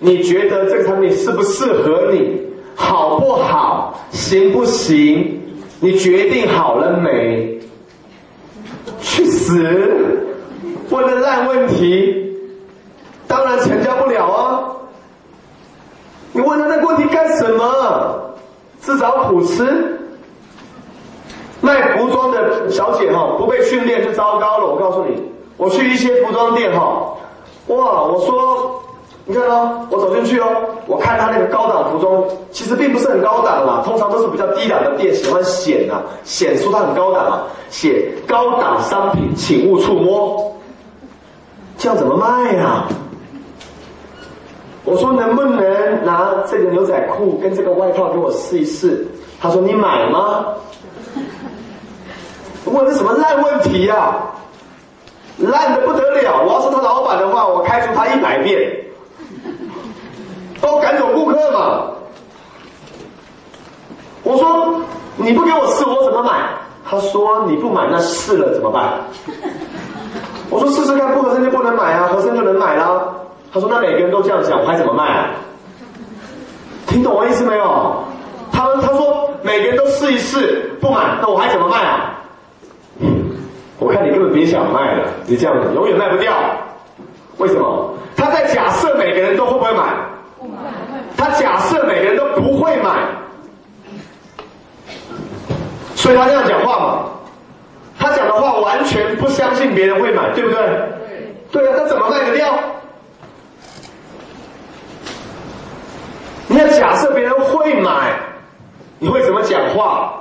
你觉得这个产品适不适合你，好不好，行不行？你决定好了没？去死！问的烂问题，当然成交不了啊！你问他那个问题干什么？自找苦吃。卖服装的小姐哈，不被训练就糟糕了。我告诉你，我去一些服装店哈，哇，我说。你看哦，我走进去哦，我看他那个高档服装，其实并不是很高档啦，通常都是比较低档的店，喜欢显啊，显出它很高档啊，写高档商品，请勿触摸，这样怎么卖呀？我说能不能拿这个牛仔裤跟这个外套给我试一试？他说你买吗？问这什么烂问题呀？烂的不得了！我要是他老板的话，我开除他一百遍。都赶走顾客嘛？我说你不给我试，我怎么买？他说你不买，那试了怎么办？我说试试看，不合身就不能买啊，合身就能买啦。他说那每个人都这样讲，我还怎么卖啊？听懂我意思没有？他他说每个人都试一试，不买，那我还怎么卖啊？我看你根本别想卖了，你这样子永远卖不掉。为什么？他在假设每个人都会不会买？他假设每个人都不会买，所以他这样讲话嘛。他讲的话完全不相信别人会买，对不对？对。对啊，他怎么卖得掉？你要假设别人会买，你会怎么讲话？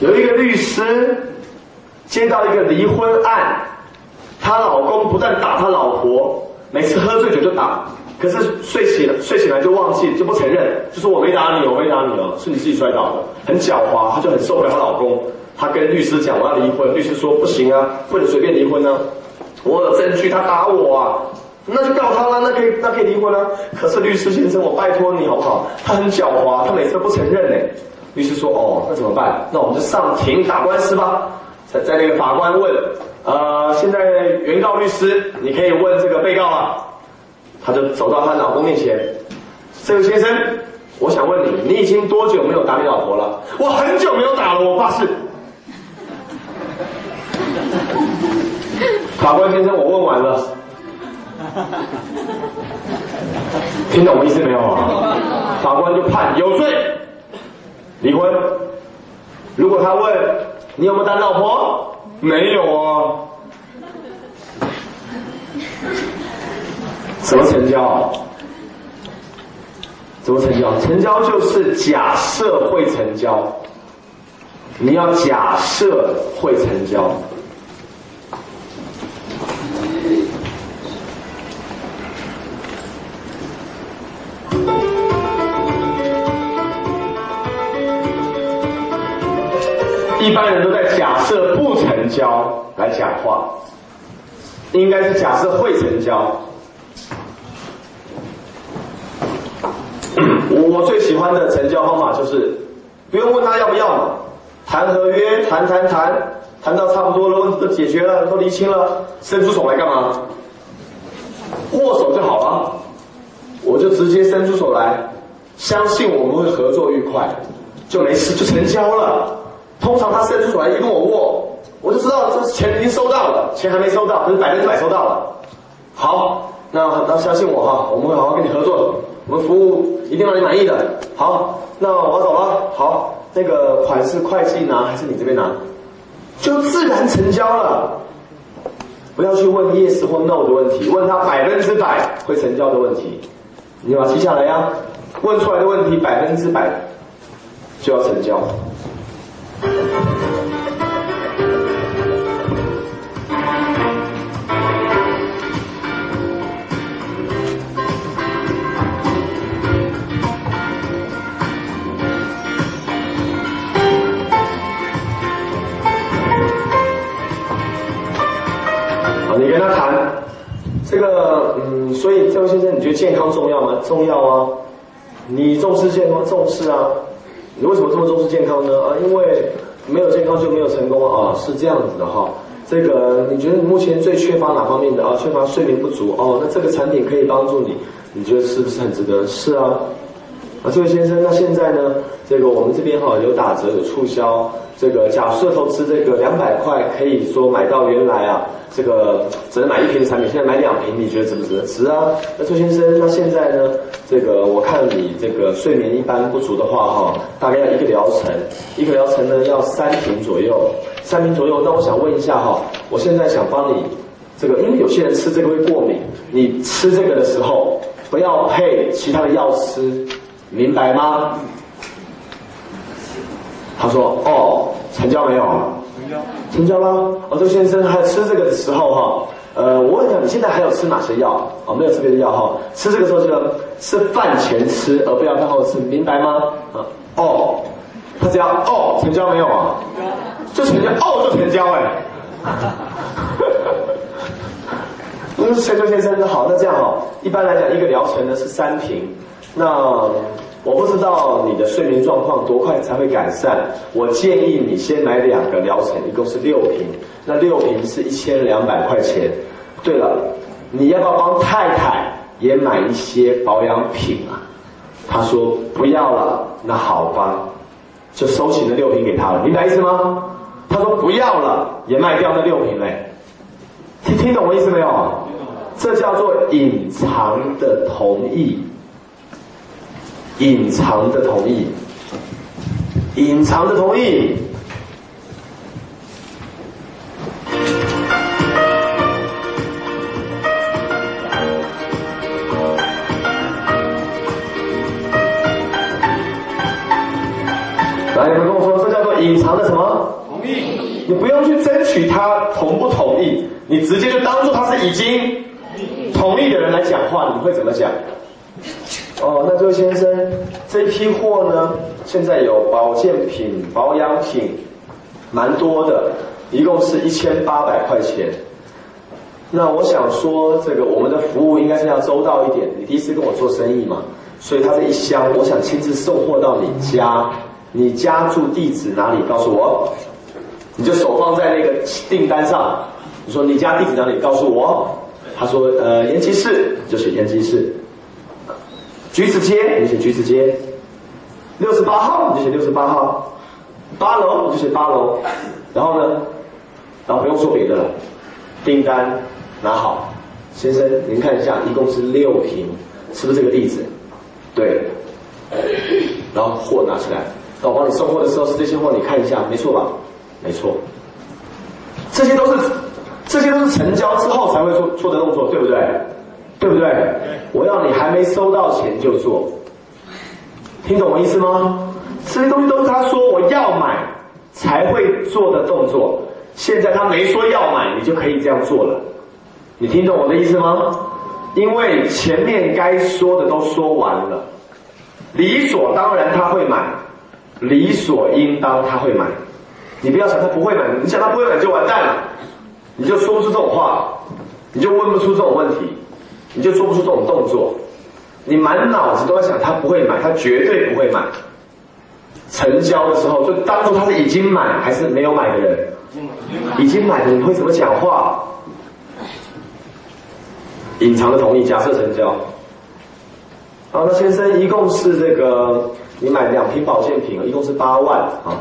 有一个律师接到一个离婚案，她老公不但打他老婆，每次喝醉酒就打。可是睡醒了，睡醒来就忘记，就不承认，就说我没打你，我没打你哦，是你自己摔倒的，很狡猾，她就很受不了她老公，她跟律师讲我要离婚，律师说不行啊，不能随便离婚呢，我有证据，他打我啊，那就告他了，那可以那可以离婚啊。可是律师先生，我拜托你好不好？他很狡猾，他每次都不承认呢。律师说哦，那怎么办？那我们就上庭打官司吧。在在那个法官问，呃，现在原告律师，你可以问这个被告了。她就走到她老公面前，这位先生，我想问你，你已经多久没有打你老婆了？我很久没有打了，我发誓。法官先生，我问完了，听懂我意思没有啊？法官就判有罪，离婚。如果他问你有没有打老婆，没有啊。怎么成交？怎么成交？成交就是假设会成交，你要假设会成交。一般人都在假设不成交来讲话，应该是假设会成交。我最喜欢的成交方法就是，不用问他要不要，谈合约，谈谈谈，谈到差不多了，问题都解决了，都理清了，伸出手来干嘛？握手就好了，我就直接伸出手来，相信我们会合作愉快，就没事，就成交了。通常他伸出手来一跟我握，我就知道这钱已经收到了，钱还没收到，可是百分之百收到了。好，那那相信我哈，我们会好好跟你合作。我们服务一定让你满意的。好，那我走了。好，那个款式会计拿还是你这边拿？就自然成交了。不要去问 yes 或 no 的问题，问他百分之百会成交的问题，你把记下来呀。问出来的问题百分之百就要成交。你跟他谈，这个嗯，所以这位先生，你觉得健康重要吗？重要啊！你重视健康，重视啊！你为什么这么重视健康呢？啊，因为没有健康就没有成功啊！是这样子的哈。这个你觉得你目前最缺乏哪方面的啊？缺乏睡眠不足哦，那这个产品可以帮助你，你觉得是不是很值得？是啊。啊，这位先生，那现在呢？这个我们这边哈有打折有促销，这个假设投资这个两百块，可以说买到原来啊，这个只能买一瓶的产品，现在买两瓶，你觉得值不值？值啊！那周先生，那现在呢？这个我看你这个睡眠一般不足的话哈，大概要一个疗程，一个疗程呢要三瓶左右，三瓶左右。那我想问一下哈，我现在想帮你这个，因为有些人吃这个会过敏，你吃这个的时候不要配其他的药吃。明白吗？他说：“哦，成交没有？成交，成交了。哦，周先生还吃这个的时候哈，呃，我问一下，你现在还有吃哪些药？哦，没有吃别的药哈。吃这个时候就吃饭前吃，而不要饭后吃，明白吗？啊，哦，他只要哦，成交没有啊？就成交，哦，就成交哎。嗯，陈周先生好，那这样哦，一般来讲，一个疗程呢是三瓶。”那我不知道你的睡眠状况多快才会改善。我建议你先买两个疗程，一共是六瓶。那六瓶是一千两百块钱。对了，你要不要帮太太也买一些保养品啊？他说不要了。那好吧，就收起那六瓶给他了。明白意思吗？他说不要了，也卖掉那六瓶嘞。听听懂我意思没有？这叫做隐藏的同意。隐藏的同意，隐藏的同意。来，你们跟我说，这叫做隐藏的什么？同意。你不用去争取他同不同意，你直接就当做他是已经同意的人来讲话，你会怎么讲？哦，那这位先生，这批货呢，现在有保健品、保养品，蛮多的，一共是一千八百块钱。那我想说，这个我们的服务应该是要周到一点。你第一次跟我做生意嘛，所以他这一箱，我想亲自送货到你家。你家住地址哪里？告诉我，你就手放在那个订单上。你说你家地址哪里？告诉我。他说，呃，延吉市，就写延吉市。橘子街，你写橘子街；六十八号，你就写六十八号；八楼，你就写八楼。然后呢，然后不用说别的了，订单拿好，先生您看一下，一共是六瓶，是不是这个地址？对。然后货拿起来，那我帮你送货的时候是这些货，你看一下，没错吧？没错。这些都是，这些都是成交之后才会做做的动作，对不对？对不对？我要你还没收到钱就做，听懂我意思吗？这些东西都是他说我要买才会做的动作。现在他没说要买，你就可以这样做了。你听懂我的意思吗？因为前面该说的都说完了，理所当然他会买，理所应当他会买。你不要想他不会买，你想他不会买就完蛋了，你就说不出这种话，你就问不出这种问题。你就做不出这种动作，你满脑子都在想他不会买，他绝对不会买。成交的时候就当做他是已经买还是没有买的人，已经买的你会怎么讲话？隐藏的同意，假设成交。好，那先生一共是这个，你买两瓶保健品，一共是八万啊。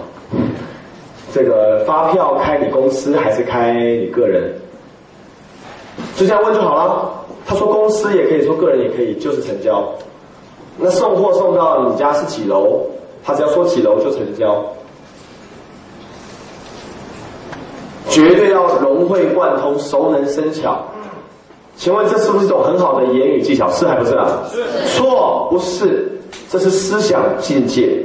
这个发票开你公司还是开你个人？就这样问就好了。他说公司也可以说个人也可以，就是成交。那送货送到你家是几楼？他只要说几楼就成交。绝对要融会贯通，熟能生巧。请问这是不是一种很好的言语技巧？是还不是啊？是。错，不是，这是思想境界。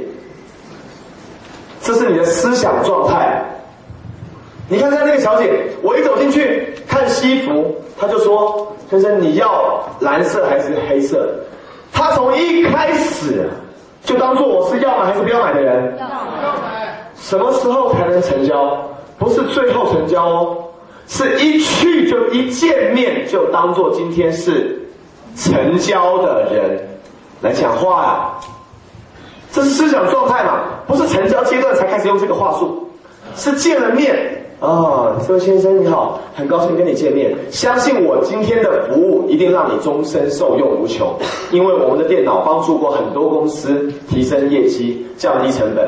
这是你的思想状态。你看看那个小姐，我一走进去看西服，她就说。先生，你要蓝色还是黑色？他从一开始就当做我是要买还是不要买的人。要买。什么时候才能成交？不是最后成交哦，是一去就一见面就当做今天是成交的人来讲话呀。这是思想状态嘛？不是成交阶段才开始用这个话术，是见了面啊，这位先生你好，很高兴跟你见面。相信我今天的服务一定让你终身受用无穷，因为我们的电脑帮助过很多公司提升业绩、降低成本。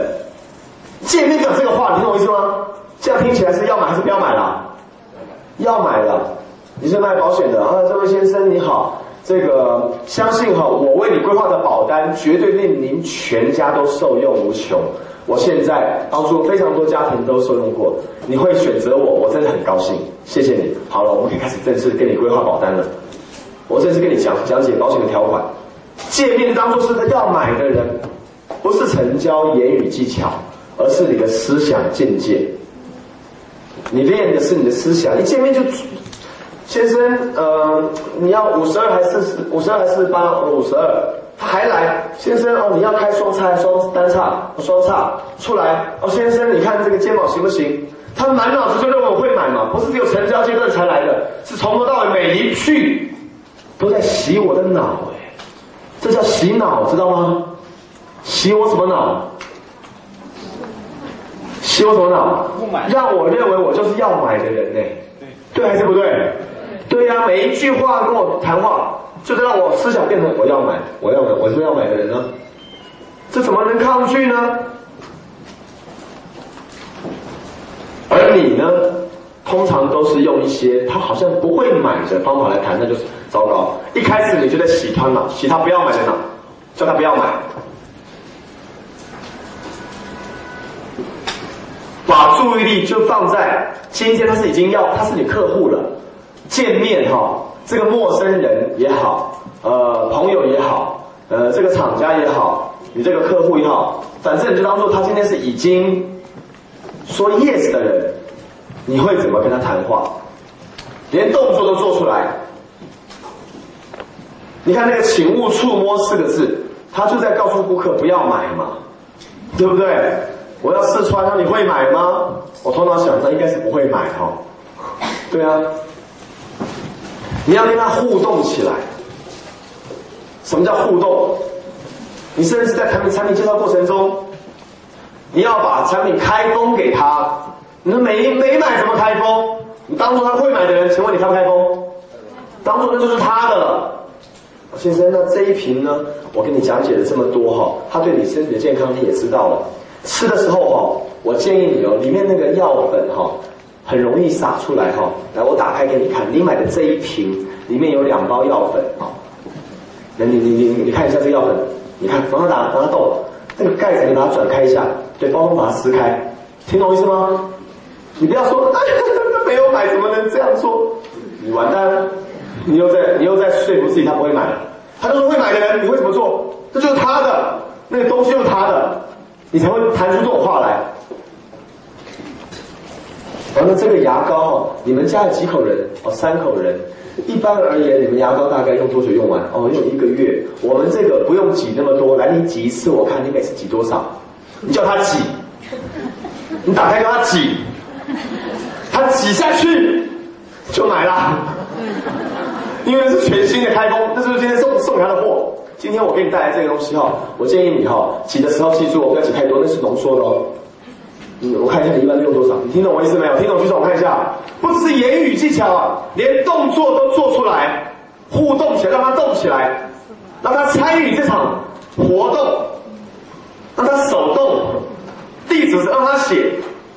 见面讲这个话，你懂我意思吗？这样听起来是要买还是不要买啦？要买了。你是卖保险的啊，这位先生你好，这个相信哈，我为你规划的保单绝对令您全家都受用无穷。我现在帮助非常多家庭都受用过，你会选择我，我真的很高兴，谢谢你。好了，我们可以开始正式跟你规划保单了。我正式跟你讲讲解保险的条款。见面当做是他要买的人，不是成交言语技巧，而是你的思想境界。你练的是你的思想，一见面就，先生，呃，你要五十二还是四十？五十二还是四十八？五十二。他还来，先生哦，你要开双叉双单叉？双叉出来哦，先生，你看这个肩膀行不行？他满脑子就认为我会买嘛，不是只有成交阶段才来的，是从头到尾每一句都在洗我的脑哎，这叫洗脑，知道吗？洗我什么脑？洗我什么脑？让我认为我就是要买的人呢？对还是不对？对呀，每一句话跟我谈话。就是让我思想变成我要买，我要买，我是要买的人呢，这怎么能抗拒呢？而你呢，通常都是用一些他好像不会买的方法来谈，那就是糟糕。一开始你就在洗他脑，洗他不要买的脑，叫他不要买，把注意力就放在今天他是已经要，他是你客户了，见面哈。这个陌生人也好，呃，朋友也好，呃，这个厂家也好，你这个客户也好，反正你就当做他今天是已经说 yes 的人，你会怎么跟他谈话？连动作都做出来。你看那个“请勿触摸”四个字，他就在告诉顾客不要买嘛，对不对？我要试穿，那你会买吗？我头脑想，他应该是不会买哈。对啊。你要跟他互动起来。什么叫互动？你甚至在产品产品介绍过程中，你要把产品开封给他。你说没没买怎么开封？你当做他会买的人，请问你开不开封？当做那就是他的了。先生，那这一瓶呢？我跟你讲解了这么多哈，他对你身体的健康你也知道了。吃的时候哈，我建议你哦，里面那个药粉哈。很容易洒出来哈，来我打开给你看，你买的这一瓶里面有两包药粉。啊，那你你你你看一下这个药粉，你看让它打让它动，这个盖子你把它转开一下，对，包装把它撕开，听懂意思吗？你不要说 没有买怎么能这样说，你完蛋了，你又在你又在说服自己他不会买，他就是会买的人，你会怎么做？这就是他的那个东西就是他的，你才会谈出这种话来。完了，这个牙膏，你们家有几口人？哦，三口人。一般而言，你们牙膏大概用多久用完？哦，用一个月。我们这个不用挤那么多，来，你挤一次，我看你每次挤多少？你叫他挤，你打开叫他挤，他挤下去就买了。因为是全新的开封，这是今天送送他的货。今天我给你带来这个东西哈，我建议你哈，挤的时候记住，不要挤太多，那是浓缩的哦。嗯，我看一下你一般用多少？你听懂我意思没有？听懂举手我看一下。不只是言语技巧啊，连动作都做出来，互动起来，让他动起来，让他参与这场活动，让他手动。地址是让他写，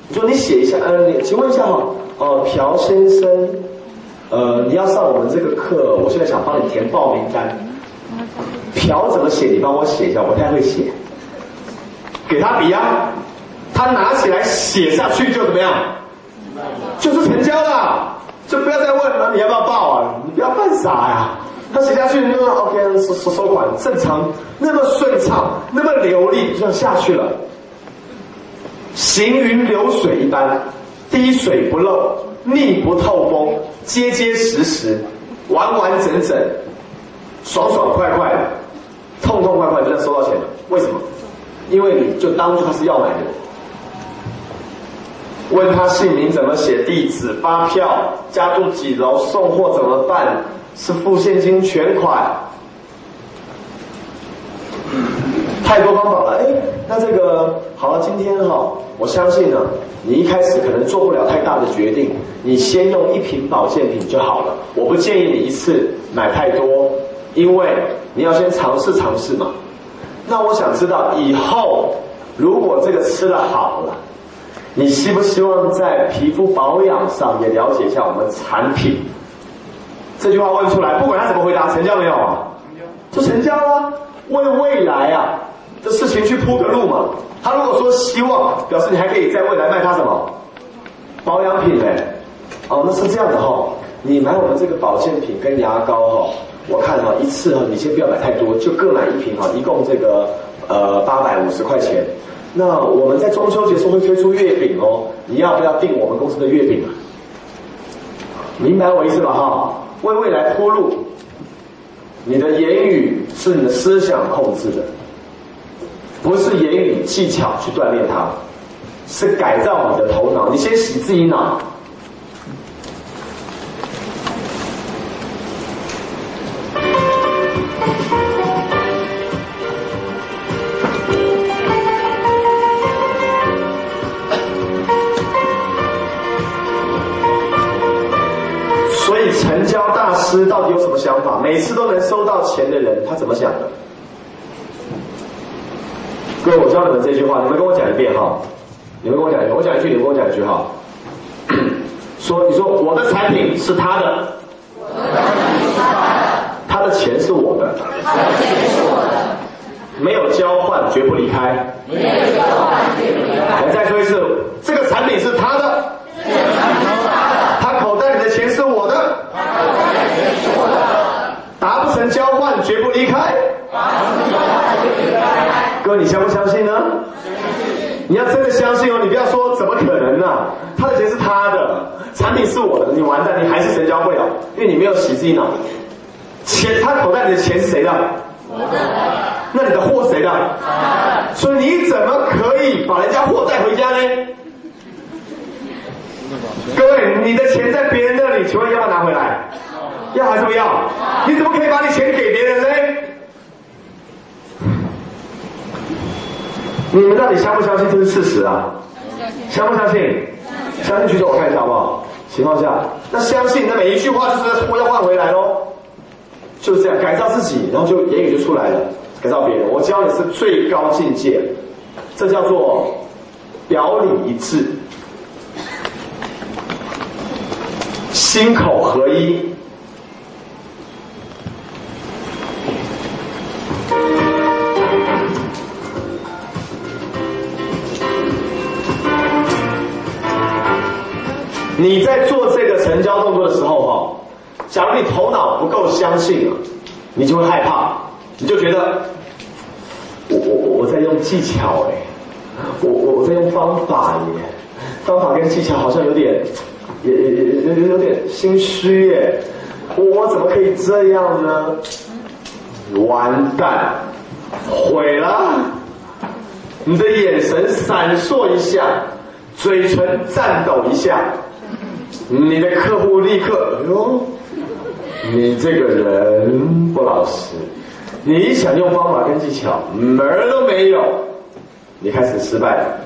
你说你写一下，呃，请问一下哈，哦，朴先生，呃，你要上我们这个课，我现在想帮你填报名单。朴怎么写？你帮我写一下，我不太会写。给他笔啊。他拿起来写下去就怎么样？就是成交了，就不要再问了。你要不要报啊？你不要犯傻呀！他写下去，那个 OK 收收收款，正常，那么顺畅，那么流利，就这样下去了。行云流水一般，滴水不漏，密不透风，结结实实，完完整整，爽爽快快，痛痛快快就能收到钱了。为什么？因为你就当初他是要买的。问他姓名怎么写，地址、发票，家住几楼，送货怎么办？是付现金全款？太多方法了。哎，那这个好了，今天哈，我相信呢，你一开始可能做不了太大的决定，你先用一瓶保健品就好了。我不建议你一次买太多，因为你要先尝试尝试嘛。那我想知道以后如果这个吃了好了，你希不希望在皮肤保养上也了解一下我们产品？这句话问出来，不管他怎么回答，成交没有啊？成交就成交了，为未来啊的事情去铺个路嘛。他如果说希望，表示你还可以在未来卖他什么保养品嘞？哦，那是这样的哈。你买我们这个保健品跟牙膏哈，我看哈一次哈，你先不要买太多，就各买一瓶哈，一共这个呃八百五十块钱。那我们在中秋节时候会推出月饼哦，你要不要订我们公司的月饼啊？明白我意思吧哈？为未来铺路，你的言语是你的思想控制的，不是言语技巧去锻炼它，是改造你的头脑。你先洗自己脑。师到底有什么想法？每次都能收到钱的人，他怎么想的？各位，我教你们这句话，你们跟我讲一遍哈。你们跟我讲一遍，我讲一句，你们跟我讲一句哈。说，你说我的产品是他的，他的钱是我的，没有交换绝不离开。我再说一次，这个产品是他的，他口袋里的钱是我的，达不成交换绝不离开。各位，你相不相信呢？你要真的相信哦，你不要说怎么可能呢、他的钱是他的，产品是我的，你完蛋，你还是成交会了，因为你没有洗自己脑。钱，他口袋里的钱是谁的？那你的货谁的？所以你怎么可以把人家货带回家呢？各位，你的钱在别人那里，请问要不要拿回来？要还是不要？你怎么可以把你钱给别人呢？你们到底相不相信这是事实啊？相不相信？相信举手我看一下好不好？情况下，那相信那每一句话就是货要换回来喽，就是这样改造自己，然后就言语就出来了，改造别人。我教你是最高境界，这叫做表里一致，心口合一。你在做这个成交动作的时候，哈，假如你头脑不够相信啊，你就会害怕，你就觉得我我我在用技巧哎，我我我在用方法耶，方法跟技巧好像有点也也也有点心虚耶，我我怎么可以这样呢？完蛋，毁了！你的眼神闪烁一下，嘴唇颤抖一下，你的客户立刻，哎呦，你这个人不老实，你想用方法跟技巧，门儿都没有，你开始失败了。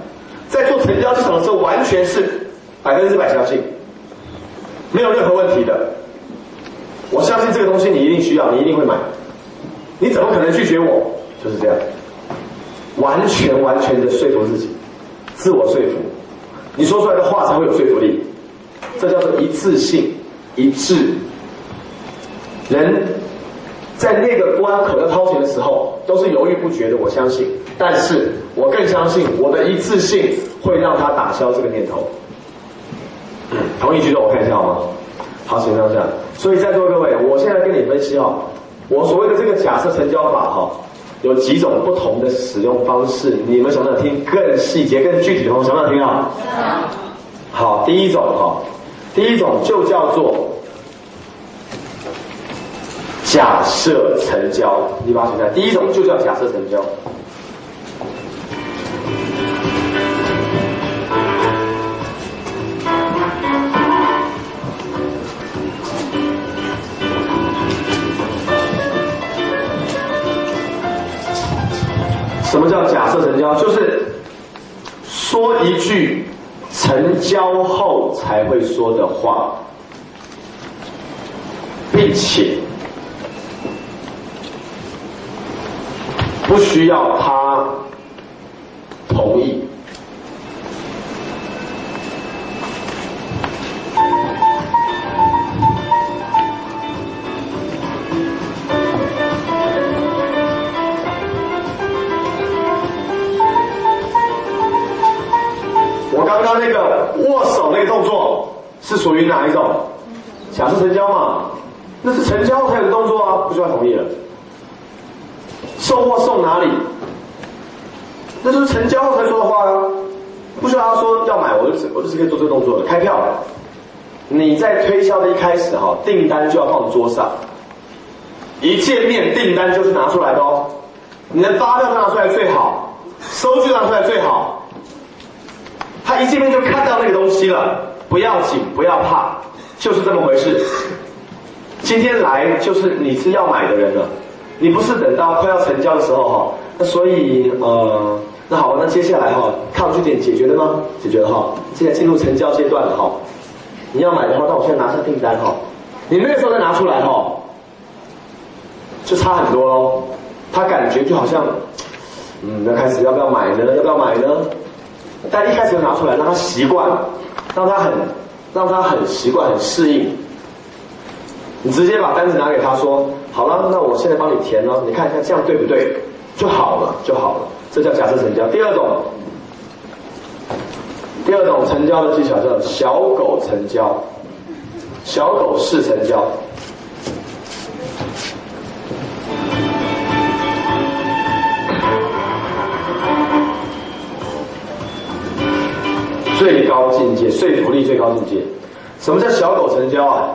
在做成交市场的时候，完全是百分之百相信，没有任何问题的。我相信这个东西你一定需要，你一定会买，你怎么可能拒绝我？就是这样。完全完全的说服自己，自我说服，你说出来的话才会有说服力，这叫做一次性、一致。人在那个关口要掏钱的时候，都是犹豫不决的，我相信。但是我更相信我的一致性会让他打消这个念头。同意举手，我看一下好吗？好，请上下。所以在座各位，我现在跟你分析哈，我所谓的这个假设成交法哈。有几种不同的使用方式，你们想不想听更细节、更具体的？想不想听啊？好，第一种哈，第一种就叫做假设成交，你把它写下。第一种就叫假设成交。什么叫假设成交？就是说一句成交后才会说的话，并且不需要他同意。刚刚那个握手那个动作是属于哪一种？假设成交嘛，那是成交后才有的动作啊，不需要同意了。送货送哪里？那就是成交后才说的话啊，不需要他说要买，我就是我就是可以做这个动作了。开票，你在推销的一开始哈，订单就要放桌上，一见面订单就是拿出来的哦，你的发票拿出来最好，收据拿出来最好。他一见面就看到那个东西了，不要紧，不要怕，就是这么回事。今天来就是你是要买的人了，你不是等到快要成交的时候哈。那所以呃，那好，那接下来哈，抗拒点解决了吗？解决了哈，现在进入成交阶段了哈。你要买的话，那我现在拿下订单哈，你那个时候再拿出来哈，就差很多喽。他感觉就好像，嗯，那开始要不要买呢？要不要买呢？但一开始就拿出来，让他习惯，让他很，让他很习惯、很适应。你直接把单子拿给他说，好了，那我现在帮你填了，你看一下这样对不对？就好了，就好了。这叫假设成交。第二种，第二种成交的技巧叫小狗成交，小狗式成交。最高境界，说服力最高境界。什么叫小狗成交啊？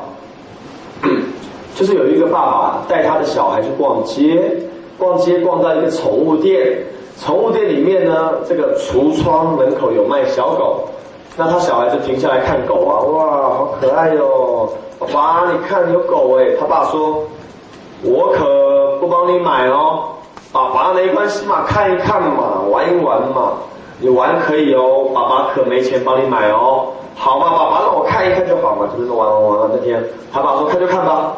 就是有一个爸爸带他的小孩去逛街，逛街逛到一个宠物店，宠物店里面呢，这个橱窗门口有卖小狗，那他小孩就停下来看狗啊，哇，好可爱哟！爸爸，你看有狗哎，他爸说，我可不帮你买哦，爸爸没关系嘛，看一看嘛，玩一玩嘛。你玩可以哦，爸爸可没钱帮你买哦。好嘛，爸爸让我看一看就好嘛，就是玩玩玩。那天他爸说看就看吧。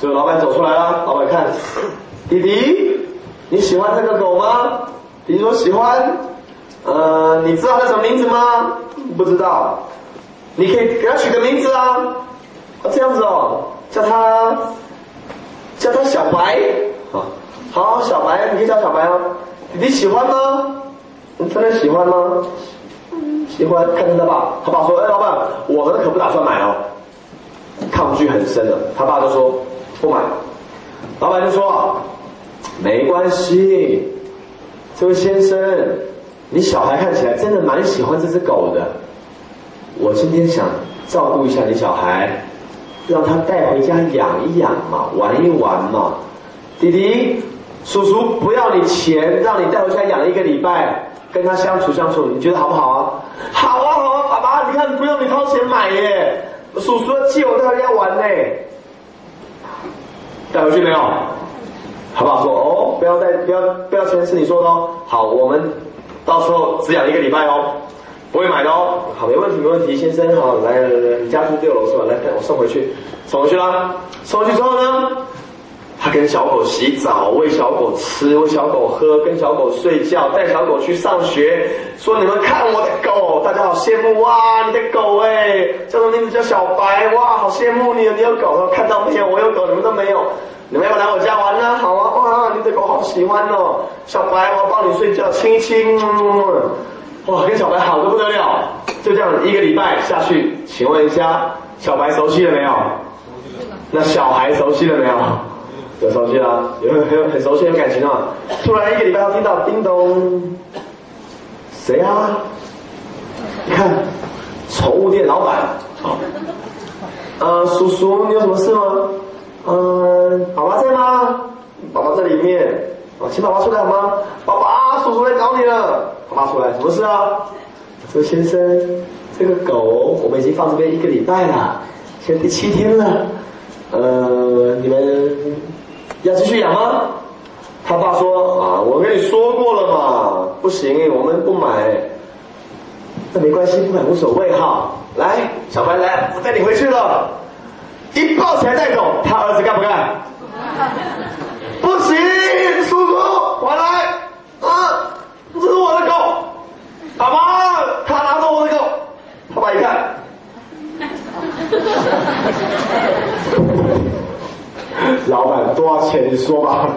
这个老板走出来了，老板看，弟弟你喜欢这个狗吗？弟弟说喜欢。呃，你知道它什么名字吗？不知道。你可以给它取个名字啊。这样子哦，叫它叫它小白。好，好小白，你可以叫小白啊。弟弟喜欢吗？你真的喜欢吗？喜欢，看着他爸，他爸说：“哎，老板，我们可不打算买哦。”抗拒很深了，他爸就说：“不买。”老板就说：“没关系，这位先生，你小孩看起来真的蛮喜欢这只狗的。我今天想照顾一下你小孩，让他带回家养一养嘛，玩一玩嘛。弟弟，叔叔不要你钱，让你带回家养一个礼拜。”跟他相处相处，你觉得好不好啊？好啊好啊，爸爸，你看不用你掏钱买耶，叔叔借我带回家玩呢。带回去没有？好不好？说哦，不要带，不要不要钱是你说的哦。好，我们到时候只养一个礼拜哦，不会买的哦。好，没问题没问题，先生好，来来来，你家住六楼是吧？来，我送回去，送回去啦。送回去之后呢？他跟小狗洗澡，喂小狗吃，喂小狗喝，跟小狗睡觉，带小狗去上学。说你们看我的狗，大家好羡慕哇！你的狗哎，叫什么名字？叫小白哇！好羡慕你，你有狗，看到没有？我有狗，你们都没有。你们要来我家玩呢？好啊！哇，你的狗好喜欢哦，小白，我抱你睡觉，亲一亲。哇，跟小白好的不得了。就这样一个礼拜下去，请问一下，小白熟悉了没有？那小孩熟悉了没有？有熟悉啦，有很很很熟悉的感情啊！突然一个礼拜后听到叮咚，谁啊？你看，宠物店老板啊。呃，叔叔，你有什么事吗？嗯，爸爸在吗？爸爸在里面。啊，请爸爸出来好吗？爸爸，叔叔来找你了。爸爸出来，什么事啊？这位先生，这个狗我们已经放这边一个礼拜了，现在第七天了。呃，你们。要继续养吗？他爸说啊，我跟你说过了嘛，不行，我们不买。那没关系，不买无所谓哈。来，小白来，我带你回去了。一抱起来带走，他儿子干不干？不行，叔叔，我来！啊，这是我的狗。爸爸，他拿走我的狗。他爸一看，老板多少钱？你说吧。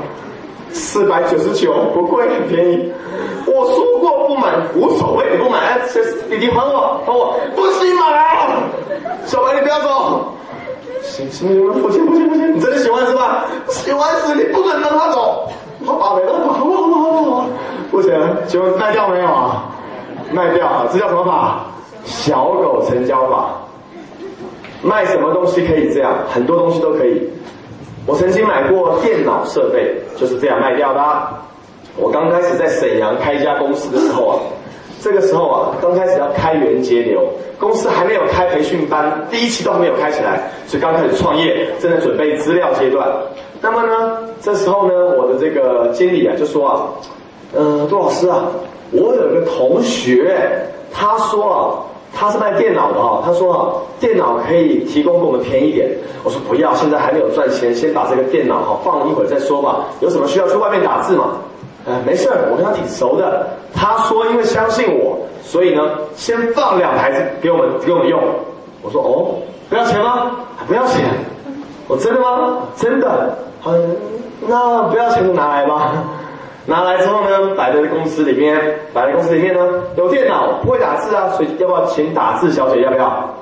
四百九十九，不贵，很便宜。我说过不买，无所谓，你不买，这弟弟还我，还我，不行买。小白，你不要走。行行行，父亲不行不行，你真的喜欢是吧？喜欢死，你不准让他走。他爸没了，好好好好好。不行，请问卖掉没有啊？卖掉啊，这叫什么法？小狗成交法。卖什么东西可以这样？很多东西都可以。我曾经买过电脑设备，就是这样卖掉的。我刚开始在沈阳开一家公司的时候啊，这个时候啊，刚开始要开源节流，公司还没有开培训班，第一期都还没有开起来，所以刚开始创业，正在准备资料阶段。那么呢，这时候呢，我的这个经理啊就说啊，呃，杜老师啊，我有一个同学，他说啊。他是卖电脑的哈，他说，电脑可以提供给我们便宜点。我说不要，现在还没有赚钱，先把这个电脑哈放一会儿再说吧。有什么需要去外面打字吗？呃，没事儿，我跟他挺熟的。他说因为相信我，所以呢，先放两台子给我们给我们用。我说哦，不要钱吗？不要钱。我真的吗？真的。嗯，那不要钱就拿来吧。拿来之后呢，摆在公司里面，摆在公司里面呢，有电脑，不会打字啊，所以要不要请打字小姐？要不要？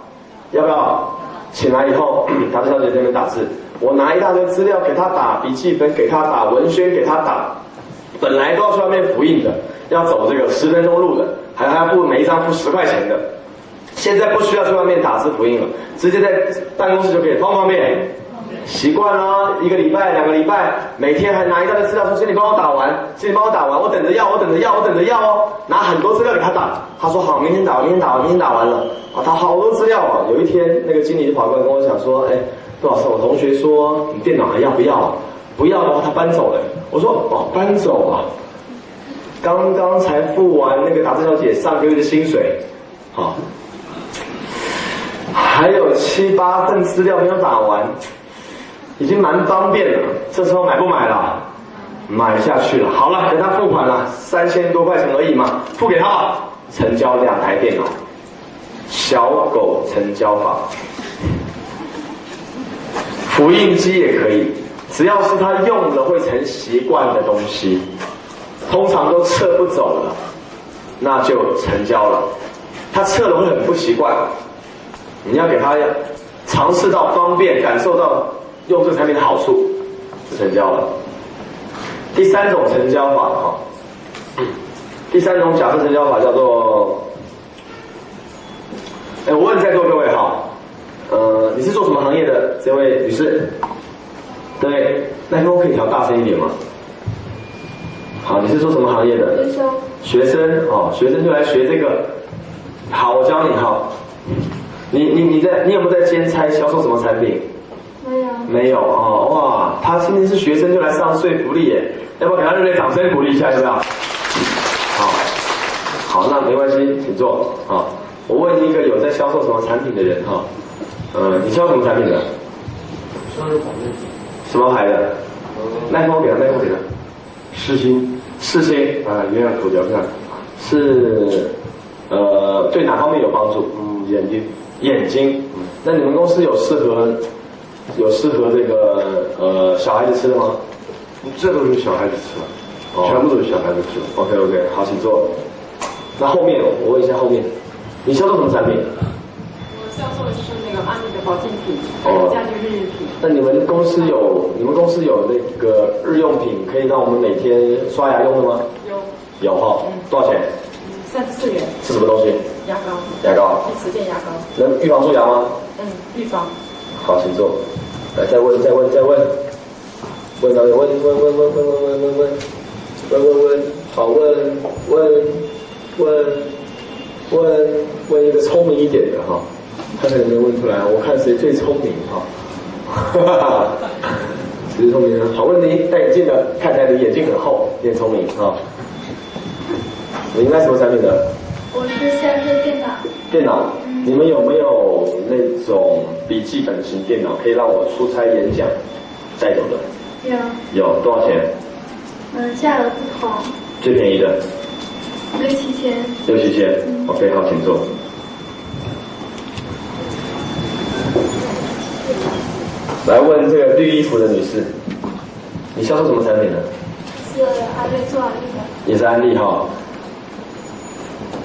要不要？请来以后，打字小姐在那边打字，我拿一大堆资料给她打，笔记本给她打，文宣给她打。本来都要去外面复印的，要走这个十分钟路的，还还要付每一张付十块钱的。现在不需要去外面打字复印了，直接在办公室就可以，方不方便？习惯了，一个礼拜、两个礼拜，每天还拿一大堆资料说：“请你帮我打完，请你帮我打完，我等着要，我等着要，我等着要哦。”拿很多资料给他打，他说：“好，明天打，明天打，明天打完了。”啊，他好多资料啊。有一天，那个经理就跑过来跟我讲说：“哎，杜老师，我同学说你电脑还要不要？不要的话，他搬走了。”我说：“哦，搬走啊？刚刚才付完那个打字小姐上个月的薪水，好，还有七八份资料没有打完。”已经蛮方便了，这时候买不买了？买下去了。好了，给他付款了，三千多块钱而已嘛，付给他。成交两台电脑，小狗成交法，复印机也可以，只要是他用了会成习惯的东西，通常都撤不走了，那就成交了。他撤了会很不习惯，你要给他尝试到方便，感受到。用这个产品的好处，就成交了。第三种成交法哈，第三种假设成交法叫做，哎，我问在座各位哈，呃，你是做什么行业的？这位女士，对，那可以调大声一点吗？好，你是做什么行业的？学生。学生哦，学生就来学这个。好，我教你哈。你你你在你有没有在兼差销售什么产品？没有，没有哦，哇，他今天是学生就来上税福利耶，要不要给他热烈掌声鼓励一下，要不要？好，好，那没关系，请坐好。我问一个有在销售什么产品的人哈，呃，你销售什么产品的？销售产品。什么牌的？麦克风给他，麦克风给他。世新，世新啊，营养口嚼片，是呃，对哪方面有帮助？嗯，眼睛，眼睛。那你们公司有适合？有适合这个呃小孩子吃的吗？这都是小孩子吃的，全部都是小孩子吃的。OK OK，好，请坐。那后面我问一下后面，你销售什么产品？我销售的是那个安利的保健品，哦，家居日用品。那你们公司有你们公司有那个日用品可以让我们每天刷牙用的吗？有。有哈？多少钱？三十四元。是什么东西？牙膏。牙膏。是实践牙膏。能预防蛀牙吗？嗯，预防。好，请坐。来，再问，再问，再问，问到问问问问问问问问问问问问，好问问问问问一个聪明一点的哈，看看有没有问出来。我看谁最聪明哈。哈哈哈你聪明啊，好问题。戴眼镜的，看起来你眼睛很厚，你很聪明哈。你应该什么产品的？我是下载电脑。电脑，你们有没有那种笔记本型电脑，可以让我出差演讲带走的？有。有多少钱？嗯，价格不同。最便宜的？六七千。六七千。OK，好，请坐。来问这个绿衣服的女士，你销售什么产品呢？是安利做安利的。也是安利哈。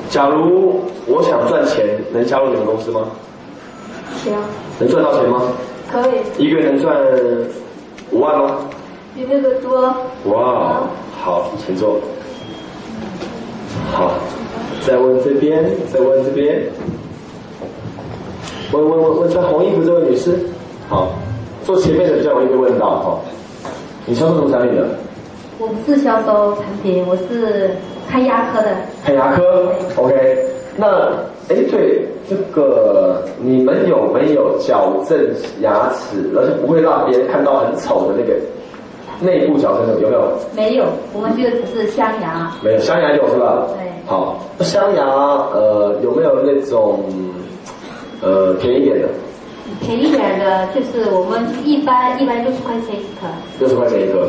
假如我想赚钱，能加入你们公司吗？行。能赚到钱吗？可以。一个月能赚五万吗？比那个多。哇，好，请坐。好，再问这边，再问这边。问问问问穿红衣服这位女士，好。坐前面的比较容易被问到哈，你销售什么产品的？我不是销售产品，我是看牙科的。看牙科，OK。那哎对，这个你们有没有矫正牙齿，而且不会让别人看到很丑的那个内部矫正的有没有？没有，我们就只是镶牙。没有，镶牙有是吧？对。好，镶牙呃有没有那种呃便宜点的？便宜点的，就是我们一般一般六十块钱一颗。六十块钱一颗，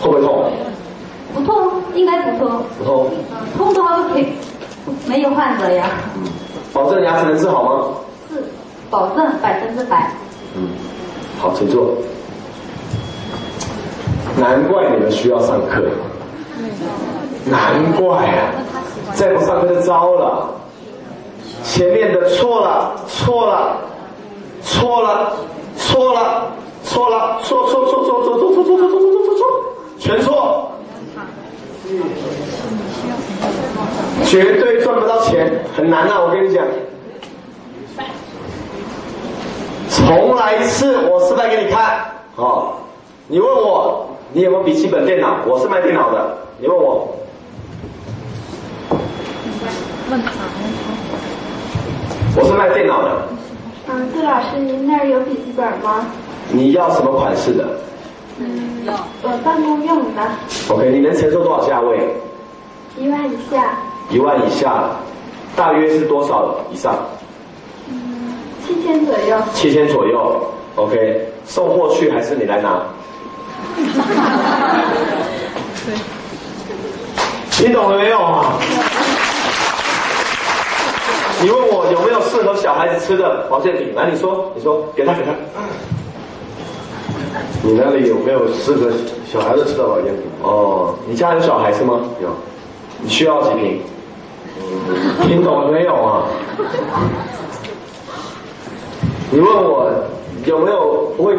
会不会痛？不痛，应该不痛。不痛。痛的话可以没有患者呀。嗯。保证牙齿能治好吗？是，保证百分之百。嗯。好，请坐。难怪你们需要上课。难怪啊！再不上课就糟了。前面的错了，错了，错了，错了，错了，错错错错错错错错错错错错错，全错，绝对赚不到钱，很难啊！我跟你讲，重来一次，我失败给你看。哦，你问我，你有没有笔记本电脑？我是卖电脑的，你问我。问他。我是卖电脑的。嗯，杜老师，您那儿有笔记本吗？你要什么款式的？嗯，有，呃，办公用的。OK，你能承受多少价位？一万以下。一万以下，大约是多少以上？嗯，七千左右。七千左右，OK，送货去还是你来拿？你懂了没有啊？你问我有没有适合小孩子吃的保健品？来，你说，你说，给他，给他。你那里有没有适合小孩子吃的保健品？哦，你家有小孩是吗？有。你需要几瓶？听懂了没有啊？你问我有没有不会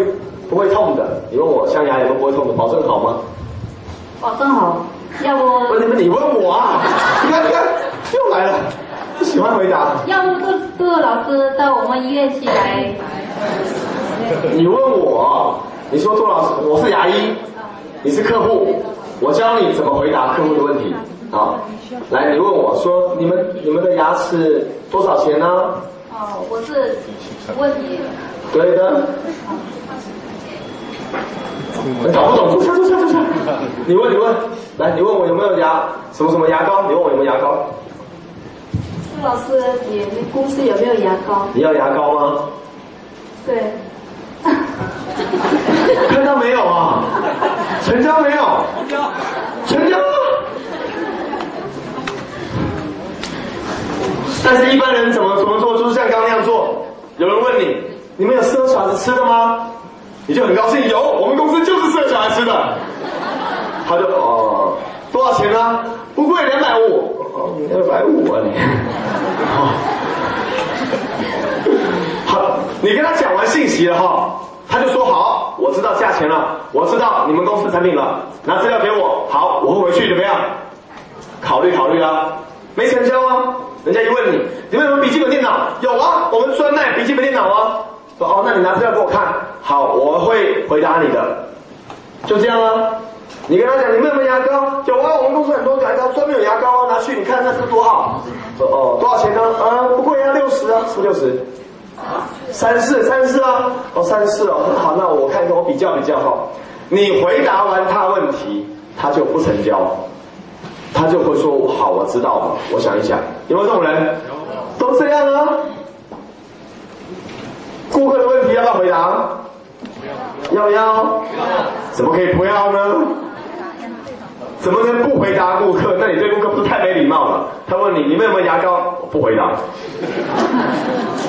不会痛的？你问我镶牙有没有不会痛的？保证好吗？保证好。要不？不是你问我啊？你看，你看，又来了。不喜欢回答。要不杜杜老师到我们医院去来。你问我，你说杜老师，我是牙医，你是客户，我教你怎么回答客户的问题。好，来，你问我说，你们你们的牙齿多少钱呢？哦，我是问你。对的。搞不懂，坐下坐下坐下。你问你问，来，你问我有没有牙什么什么牙膏？你问我有没有牙膏？朱老师，你们公司有没有牙膏？你要牙膏吗？对。看到没有啊？成交没有？成交成交。但是一般人怎么怎么做？就是像刚那样做。有人问你，你们有适合小孩子吃的吗？你就很高兴，有，我们公司就是适合小孩吃的。他就哦，多少钱呢？不贵，两百五。二百五啊你，好，你跟他讲完信息了哈，他就说好，我知道价钱了，我知道你们公司产品了，拿资料给我，好，我会回去怎么样？考虑考虑啊，没成交啊，人家一问你，你们有没有笔记本电脑？有啊，我们专卖笔记本电脑啊。说哦，那你拿资料给我看，好，我会回答你的，就这样啊。你跟他讲，你们有没有牙膏？有啊，我们公司很多牙膏，专门有牙膏啊，拿去你看那是不是多好。说哦，多少钱呢？啊，不贵啊，六十啊，是不是六十。三四三四啊，哦三四哦，好，那我看一下我比较比较哈。你回答完他问题，他就不成交，他就会说好，我知道了，我想一想，有没有这种人？都这样啊。顾客的问题要不要回答？要不要？怎么可以不要呢？怎么能不回答顾客？那你对顾客不是太没礼貌了？他问你，你们有没有牙膏？我不回答。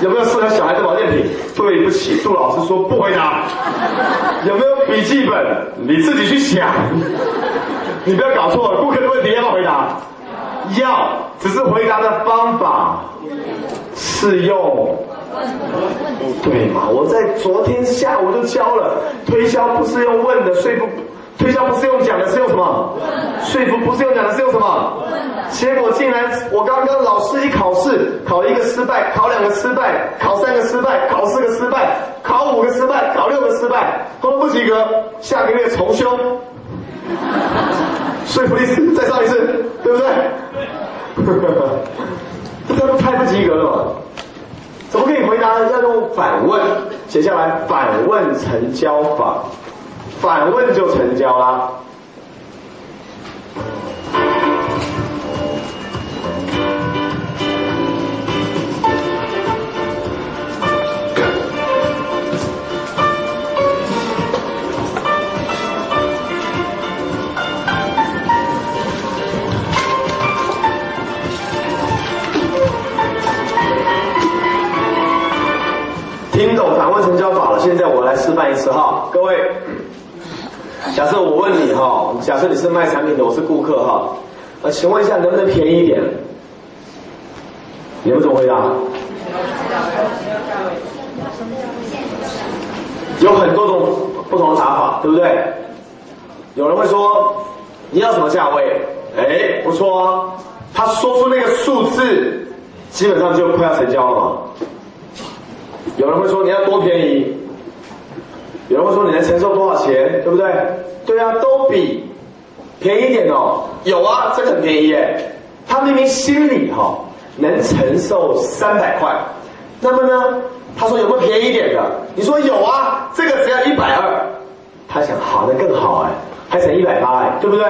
有没有适合小孩的保健品？对不起，杜老师说不回答。有没有笔记本？你自己去想。你不要搞错了，顾客的问题要回答？要，只是回答的方法是用。对嘛？我在昨天下午就教了，推销不是用问的，说服。推销不是用讲的，是用什么？说服不是用讲的，是用什么？结果竟然，我刚刚老师一考试，考一个失败，考两个失败，考三个失败，考四个失败，考五个失败，考六个失败，都不及格，下个月重修。说服一次，再上一次，对不对？这都太不及格了吧？怎么可以回答呢？要用反问，写下来，反问成交法。反问就成交啦。听懂反问成交法了，现在我来示范一次哈，各位。假设我问你哈，假设你是卖产品的，我是顾客哈，呃，请问一下能不能便宜一点？你们怎么回答？有很多种不同的打法，对不对？有人会说你要什么价位？哎，不错啊，他说出那个数字，基本上就快要成交了嘛。有人会说你要多便宜？有人会说你能承受多少钱，对不对？对啊，都比便宜一点哦。有啊，这个很便宜耶。他明明心里哈能承受三百块，那么呢，他说有没有便宜一点的？你说有啊，这个只要一百二。他想好的更好哎，还省一百八哎，对不对？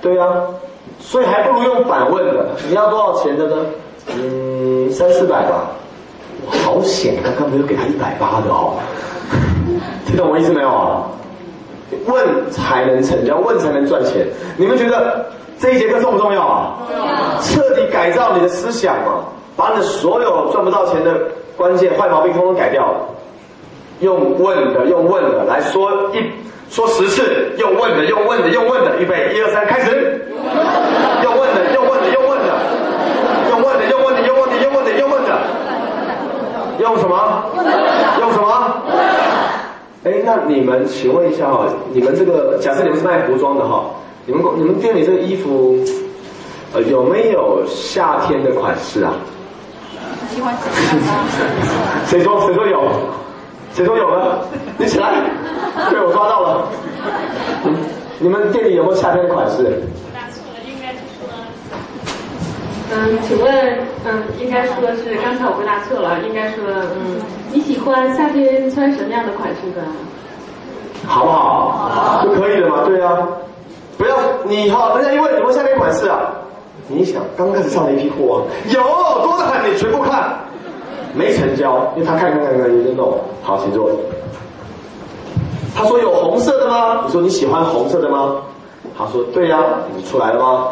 对啊，所以还不如用反问的。你要多少钱的呢？嗯，三四百吧。好险，刚刚没有给他一百八的哦。听懂我意思没有啊？问才能成交，问才能赚钱。你们觉得这一节课重不重要啊？重要。彻底改造你的思想嘛，把你的所有赚不到钱的关键坏毛病通通改掉。用问的，用问的来说一说十次，用问的，用问的，用问的，预备，一二三，开始。用问的，用问的，用问的，用问的，用问的，用问的，用问的，用问的。用什么？用什么？哎，那你们请问一下哈，你们这个假设你们是卖服装的哈，你们你们店里这个衣服，呃，有没有夏天的款式啊？喜欢谁说谁说有？谁说有呢？你起来，被我抓到了。你们店里有没有夏天的款式？嗯，请问，嗯，应该说是刚才我回答错了，应该说，嗯，你喜欢夏天穿什么样的款式的？好不好？就可以了嘛，对啊，不要你哈，人家一问有没有夏天款式啊？你想刚开始上了一批货啊，有多的很，你全部看，没成交，因为他看看看看有点懂。好，请坐。他说有红色的吗？你说你喜欢红色的吗？他说对呀，你出来了吗？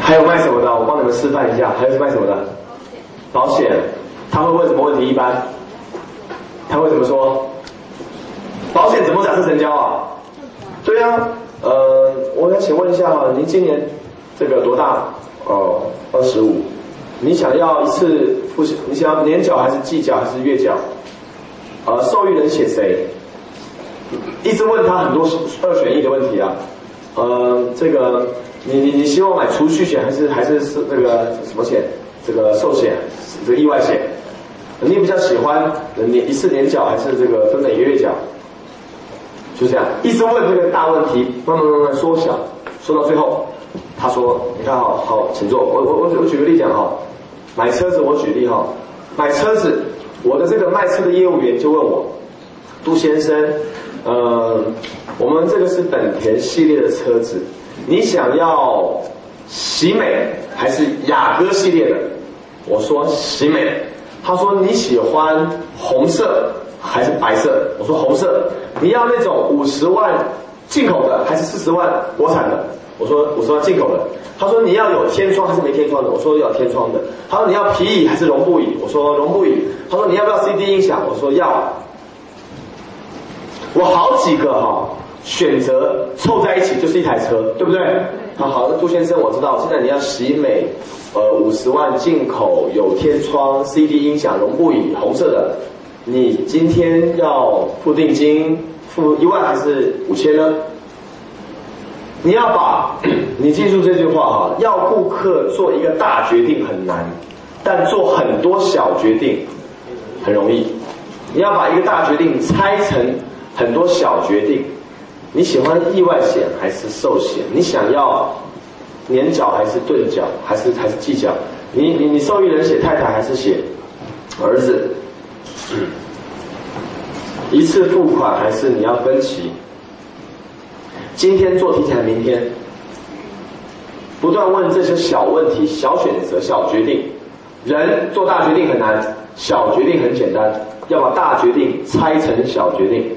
还有卖什么的？我帮你们示范一下。还有卖什么的？保险。他会问什么问题？一般他会怎么说？保险怎么假设成交啊？对呀，呃，我想请问一下哈，您今年这个多大？哦，二十五。你想要一次付？你想要年缴还是季缴还是月缴？呃，受益人写谁？一直问他很多二选一的问题啊。呃，这个。你你你希望买储蓄险还是还是是那个什么险？这个寿险，这个意外险？你比较喜欢年一次年缴还是这个分每个月缴？就这样，一直问这个大问题，慢慢慢慢缩小，说到最后，他说：“你看，好好，请坐。我我我我举个例讲哈，买车子，我举例哈，买车子，我的这个卖车的业务员就问我，杜先生，呃，我们这个是本田系列的车子，你想要喜美还是雅阁系列的？我说喜美。他说你喜欢红色还是白色？我说红色。你要那种五十万进口的还是四十万国产的？我说五十万进口的。他说你要有天窗还是没天窗的？我说要天窗的。他说你要皮椅还是绒布椅？我说绒布椅。他说你要不要 CD 音响？我说要。我好几个哈选择凑在一起就是一台车，对不对？好好的，杜先生，我知道。现在你要喜美，呃，五十万进口有天窗 CD 音响绒布椅红色的，你今天要付定金付一万还是五千呢？你要把，你记住这句话哈，要顾客做一个大决定很难，但做很多小决定很容易。你要把一个大决定拆成很多小决定。你喜欢意外险还是寿险？你想要年缴还是顿缴，还是还是计缴？你你你受益人写太太还是写儿子？一次付款还是你要分期？今天做提前，明天不断问这些小问题、小选择、小决定。人做大决定很难，小决定很简单。要把大决定拆成小决定。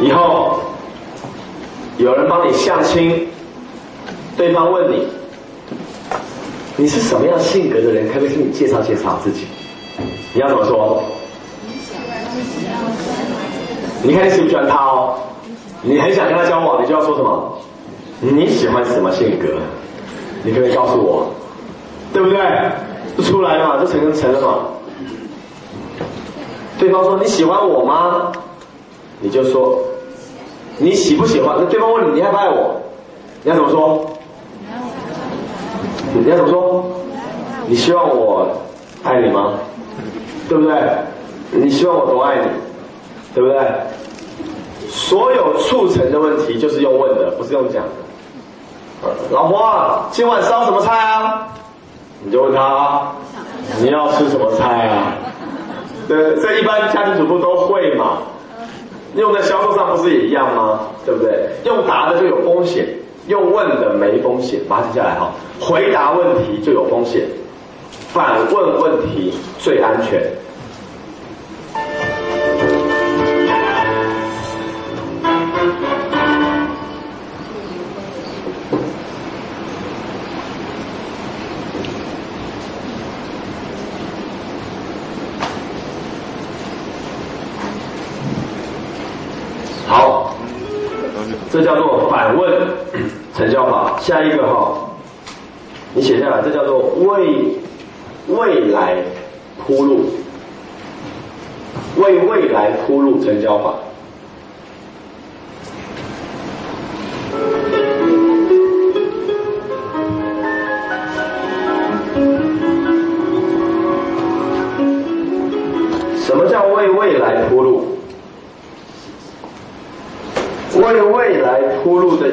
以后有人帮你相亲，对方问你，你是什么样性格的人？可不可以给你介绍介绍自己？你要怎么说？你看你喜不喜欢他哦？你很想跟他交往，你就要说什么？你喜欢什么性格？你可不可以告诉我？对不对？就出来嘛，就成成了嘛。对方说你喜欢我吗？你就说你喜不喜欢？那对方问你你爱不爱我？你要怎么说？你要怎么说？你希望我爱你吗？对不对？你希望我多爱你？对不对？所有促成的问题就是用问的，不是用讲的。老婆，今晚烧什么菜啊？你就问他，你要吃什么菜啊？对，这一般家庭主妇都会嘛。用在销售上不是也一样吗？对不对？用答的就有风险，用问的没风险。把它记下来哈。回答问题就有风险，反问问题最安全。好，这叫做问成交法。下一个哈，你写下来，这叫做为未来铺路，为未来铺路成交法。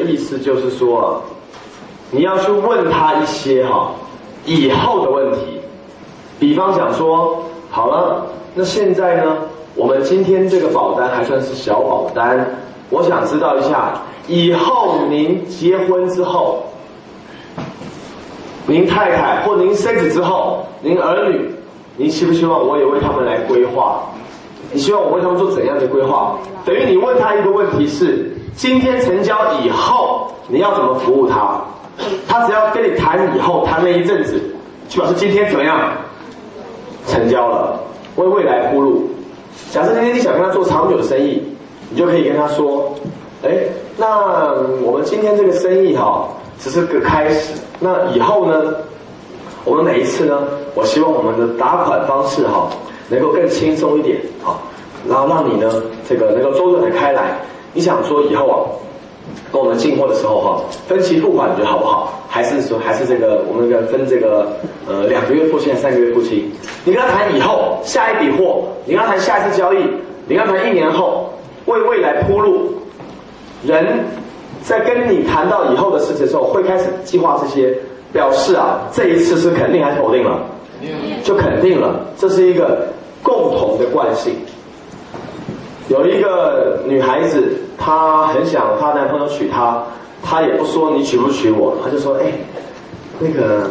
意思就是说，你要去问他一些哈以后的问题，比方讲说，好了，那现在呢，我们今天这个保单还算是小保单，我想知道一下，以后您结婚之后，您太太或您生子之后，您儿女，您希不希望我也为他们来规划？你希望我为他们做怎样的规划？等于你问他一个问题是：今天成交以后，你要怎么服务他？他只要跟你谈以后，谈了一阵子，就表示今天怎么样？成交了，为未来铺路。假设今天你想跟他做长久的生意，你就可以跟他说：哎，那我们今天这个生意哈，只是个开始。那以后呢？我们每一次呢，我希望我们的打款方式哈。能够更轻松一点啊，然后让你呢这个能够周转的开来。你想说以后啊，跟我们进货的时候哈，分期付款你觉得好不好？还是说还是这个我们个分这个呃两个月付清，三个月付清？你跟他谈以后下一笔货，你跟他谈下一次交易，你跟他谈一年后为未来铺路，人在跟你谈到以后的事情的时候，会开始计划这些，表示啊这一次是肯定还是否定了？就肯定了，这是一个共同的惯性。有一个女孩子，她很想她男朋友娶她，她也不说你娶不娶我，她就说：“哎，那个，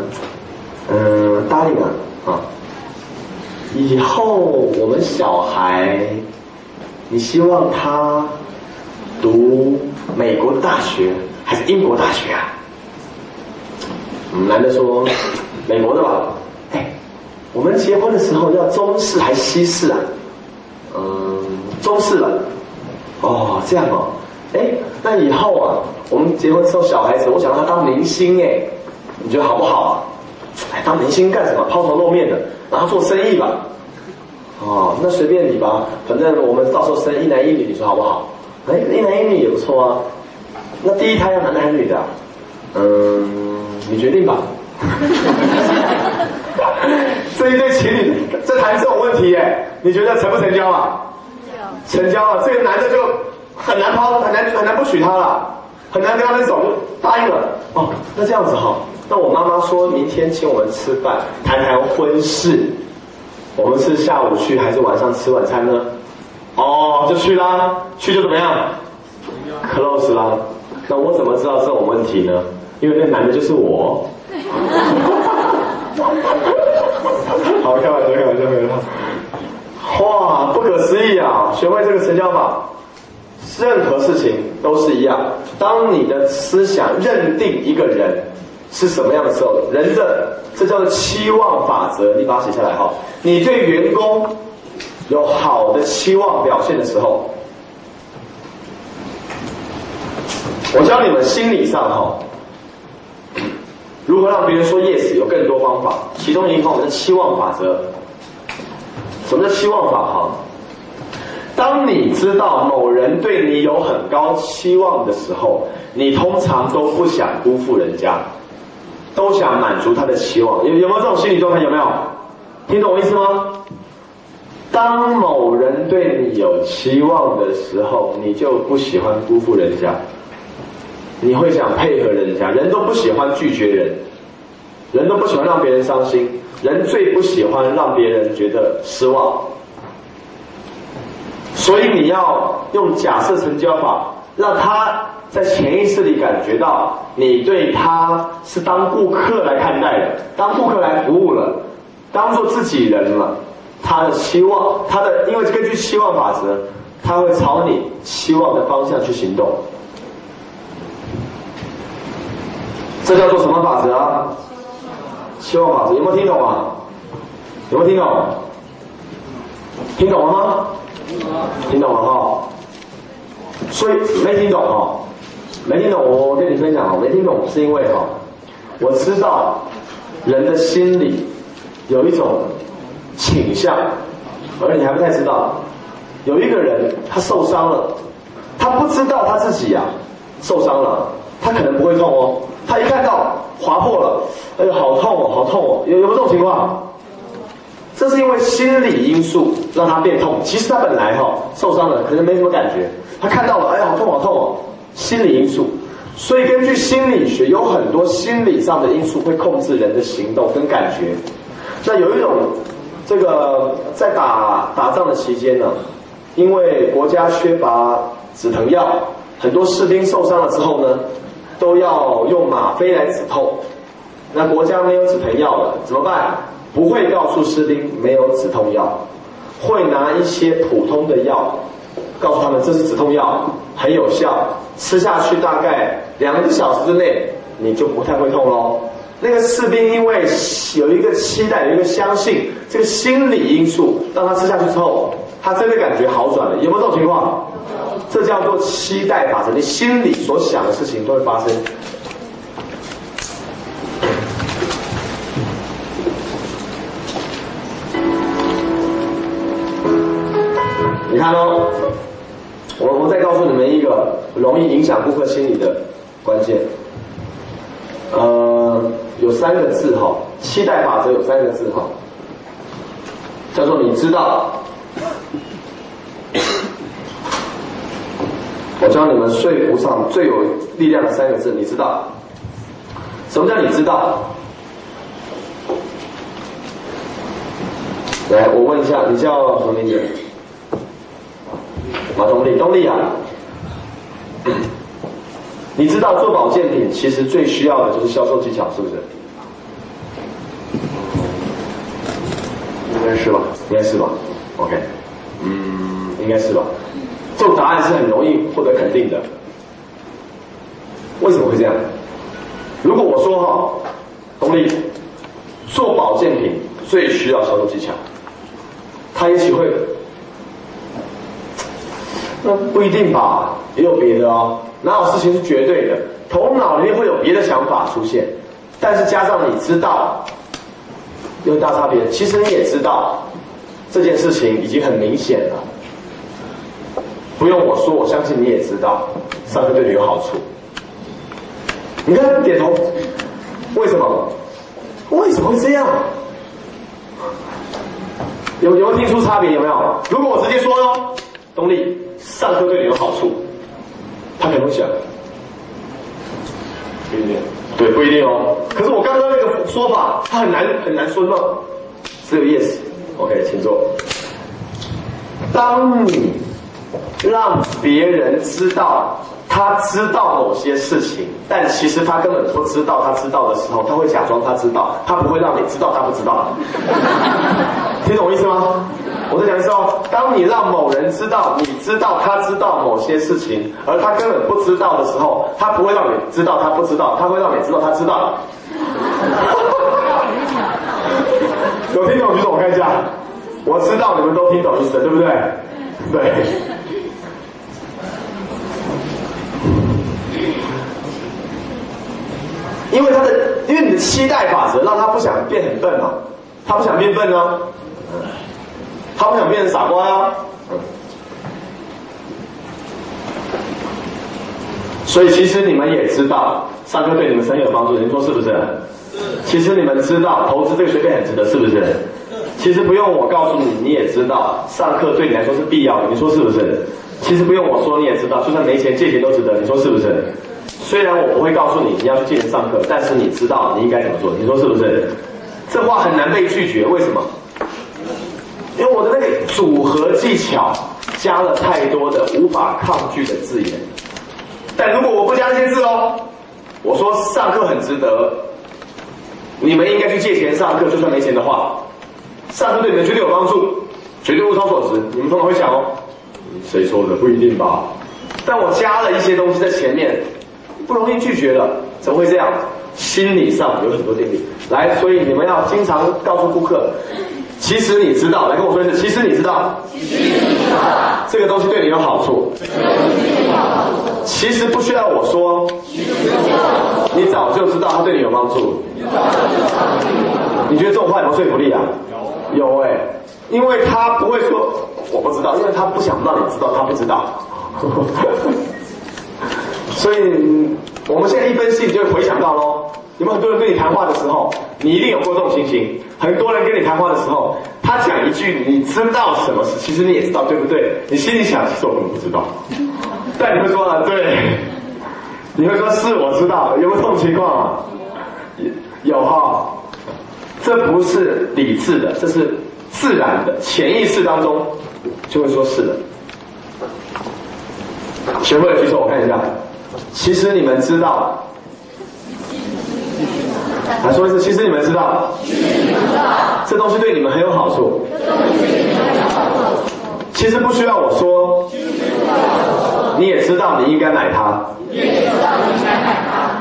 嗯，答应啊，啊，以后我们小孩，你希望他读美国大学还是英国大学啊？”男的说：“美国的吧。”哎，我们结婚的时候要中式还是西式啊？嗯。中式了，哦，这样哦，哎，那以后啊，我们结婚之后小孩子，我想让他当明星哎，你觉得好不好啊？哎，当明星干什么？抛头露面的，然后做生意吧。哦，那随便你吧，反正我们到时候生一男一女，你说好不好？哎，一男一女也不错啊。那第一胎要男的还是女的？嗯，你决定吧。这一对情侣在谈这种问题耶，你觉得成不成交啊？成交了，这个男的就很难抛，很难很难不娶她了，很难跟他分手，就答应了。哦，那这样子哈，那我妈妈说明天请我们吃饭，谈谈婚事。我们是下午去还是晚上吃晚餐呢？哦，就去啦，去就怎么样？close 啦。那我怎么知道这种问题呢？因为那男的就是我。好，开玩笑，开玩笑，开玩笑。哇，不可思议啊！学会这个成交法，任何事情都是一样。当你的思想认定一个人是什么样的时候，人的这叫做期望法则，你把它写下来哈。你对员工有好的期望表现的时候，我教你们心理上哈，如何让别人说 yes 有更多方法，其中一个我们的期望法则。什么叫期望法？哈，当你知道某人对你有很高期望的时候，你通常都不想辜负人家，都想满足他的期望。有有没有这种心理状态？有没有？听懂我意思吗？当某人对你有期望的时候，你就不喜欢辜负人家，你会想配合人家。人都不喜欢拒绝人，人都不喜欢让别人伤心。人最不喜欢让别人觉得失望，所以你要用假设成交法，让他在潜意识里感觉到你对他是当顾客来看待的，当顾客来服务了，当做自己人了。他的期望，他的因为根据期望法则，他会朝你期望的方向去行动。这叫做什么法则？希望法则有没有听懂啊？有没有听懂？听懂了吗？听懂了哈。所以没听懂哈，没听懂。我跟你分享啊，没听懂是因为哈，我知道人的心里有一种倾向，而你还不太知道。有一个人他受伤了，他不知道他自己呀受伤了，他可能不会痛哦。他一看到划破了，哎呦，好痛哦，好痛哦！有有没有这种情况？这是因为心理因素让他变痛。其实他本来哈受伤了，可能没什么感觉。他看到了，哎呀，好痛，好痛哦！心理因素。所以根据心理学，有很多心理上的因素会控制人的行动跟感觉。那有一种，这个在打打仗的期间呢，因为国家缺乏止疼药，很多士兵受伤了之后呢。都要用吗啡来止痛，那国家没有止疼药了，怎么办？不会告诉士兵没有止痛药，会拿一些普通的药，告诉他们这是止痛药，很有效，吃下去大概两个小时之内你就不太会痛喽。那个士兵因为有一个期待，有一个相信，这个心理因素让他吃下去之后，他真的感觉好转了。有没有这种情况？这叫做期待法则，你心里所想的事情都会发生。你看哦，我我再告诉你们一个容易影响顾客心理的关键，呃，有三个字哈，期待法则有三个字哈，叫做你知道。我教你们说服上最有力量的三个字，你知道？什么叫你知道？来，我问一下，你叫什么名字？马东丽，东丽啊，你知道做保健品其实最需要的就是销售技巧，是不是？应该是吧？应该是吧？OK，嗯，应该是吧？这种答案是很容易获得肯定的。为什么会这样？如果我说哈，董力，做保健品最需要销售技巧，他也许会，那不一定吧，也有别的哦。哪有事情是绝对的？头脑里面会有别的想法出现，但是加上你知道，有大差别。其实你也知道，这件事情已经很明显了。不用我说，我相信你也知道，上课对你有好处。你看点头，为什么？为什么会这样？有有听出差别？有没有？如果我直接说哟，东丽，上课对你有好处，他可能会想，不一定。对，不一定哦。可是我刚刚那个说法，他很难很难说吗？只有 yes。OK，请坐。当你让别人知道他知道某些事情，但其实他根本不知道他知道的时候，他会假装他知道，他不会让你知道他不知道。听懂我意思吗？我在讲一次哦，当你让某人知道你知道他知道某些事情，而他根本不知道的时候，他不会让你知道他不知道，他会让你知道他知道。有听懂举手我看一下，我知道你们都听懂意思，对不对？对。因为他的，因为你的期待法则让他不想变很笨嘛，他不想变笨啊，他不想变成傻瓜呀，所以其实你们也知道，上课对你们很有帮助，你说是不是？其实你们知道，投资这个学费很值得，是不是？其实不用我告诉你，你也知道，上课对你来说是必要的，你说是不是？其实不用我说，你也知道，就算没钱借钱都值得，你说是不是？虽然我不会告诉你你要去借钱上课，但是你知道你应该怎么做，你说是不是？这话很难被拒绝，为什么？因为我的那个组合技巧加了太多的无法抗拒的字眼。但如果我不加这些字哦，我说上课很值得，你们应该去借钱上课，就算没钱的话，上课对你们绝对有帮助，绝对物超所值。你们通常会想哦，谁说的？不一定吧。但我加了一些东西在前面。不容易拒绝了，怎么会这样？心理上有很多定力。来，所以你们要经常告诉顾客，其实你知道，来跟我说一次，其实你知道，其实你知道，这个东西对你有好处，其实不需要我说，你早就知道它对你有帮助，你早就知道它对你有帮助。你觉得这种话有没有说服力啊？有，有哎，因为他不会说我不知道，因为他不想让你知道他不知道。所以，我们现在一分析，你就会回想到喽。有没有很多人跟你谈话的时候，你一定有过这种情形？很多人跟你谈话的时候，他讲一句你知道什么事，其实你也知道，对不对？你心里想，其实我根本不知道。但你会说啊，对，你会说是我知道，有没有这种情况啊？有哈，这不是理智的，这是自然的，潜意识当中就会说是的。学会了举手，我看一下。其实你们知道，来说一次。其实你们知道，这东西对你们很有好处。其实不需要我说，你也知道你应该买它。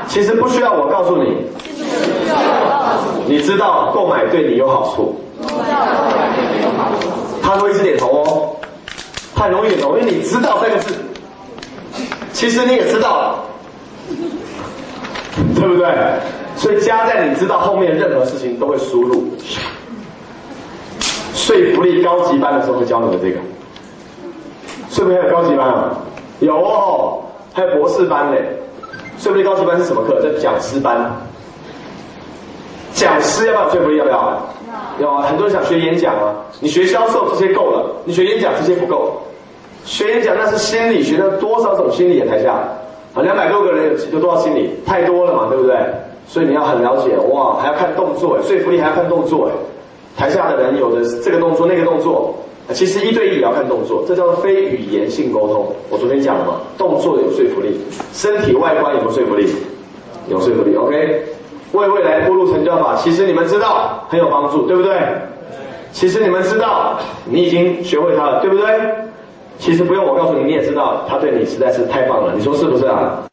其实不需要我告诉你，你知道购买对你有好处。他会一直点头哦，他很容易点头，因为你知道三个字。其实你也知道了，对不对？所以加在你知道后面任何事情都会输入。说服力高级班的时候会教你们这个。不是还有高级班啊？有哦，还有博士班嘞。说服力高级班是什么课？叫讲师班。讲师要不要说服力？要不要？要啊！很多人想学演讲啊，你学销售这些够了，你学演讲这些不够。学演讲那是心理学，的多少种心理啊？台下啊，两百多个人有有多少心理？太多了嘛，对不对？所以你要很了解哇，还要看动作，说服力还要看动作哎。台下的人有的这个动作那个动作，其实一对一也要看动作，这叫非语言性沟通。我昨天讲了嘛，动作有说服力，身体外观有说服力？有说服力，OK。为未来铺路成交法，其实你们知道很有帮助，对不对？其实你们知道，你已经学会它了，对不对？其实不用我告诉你，你也知道，他对你实在是太棒了，你说是不是啊？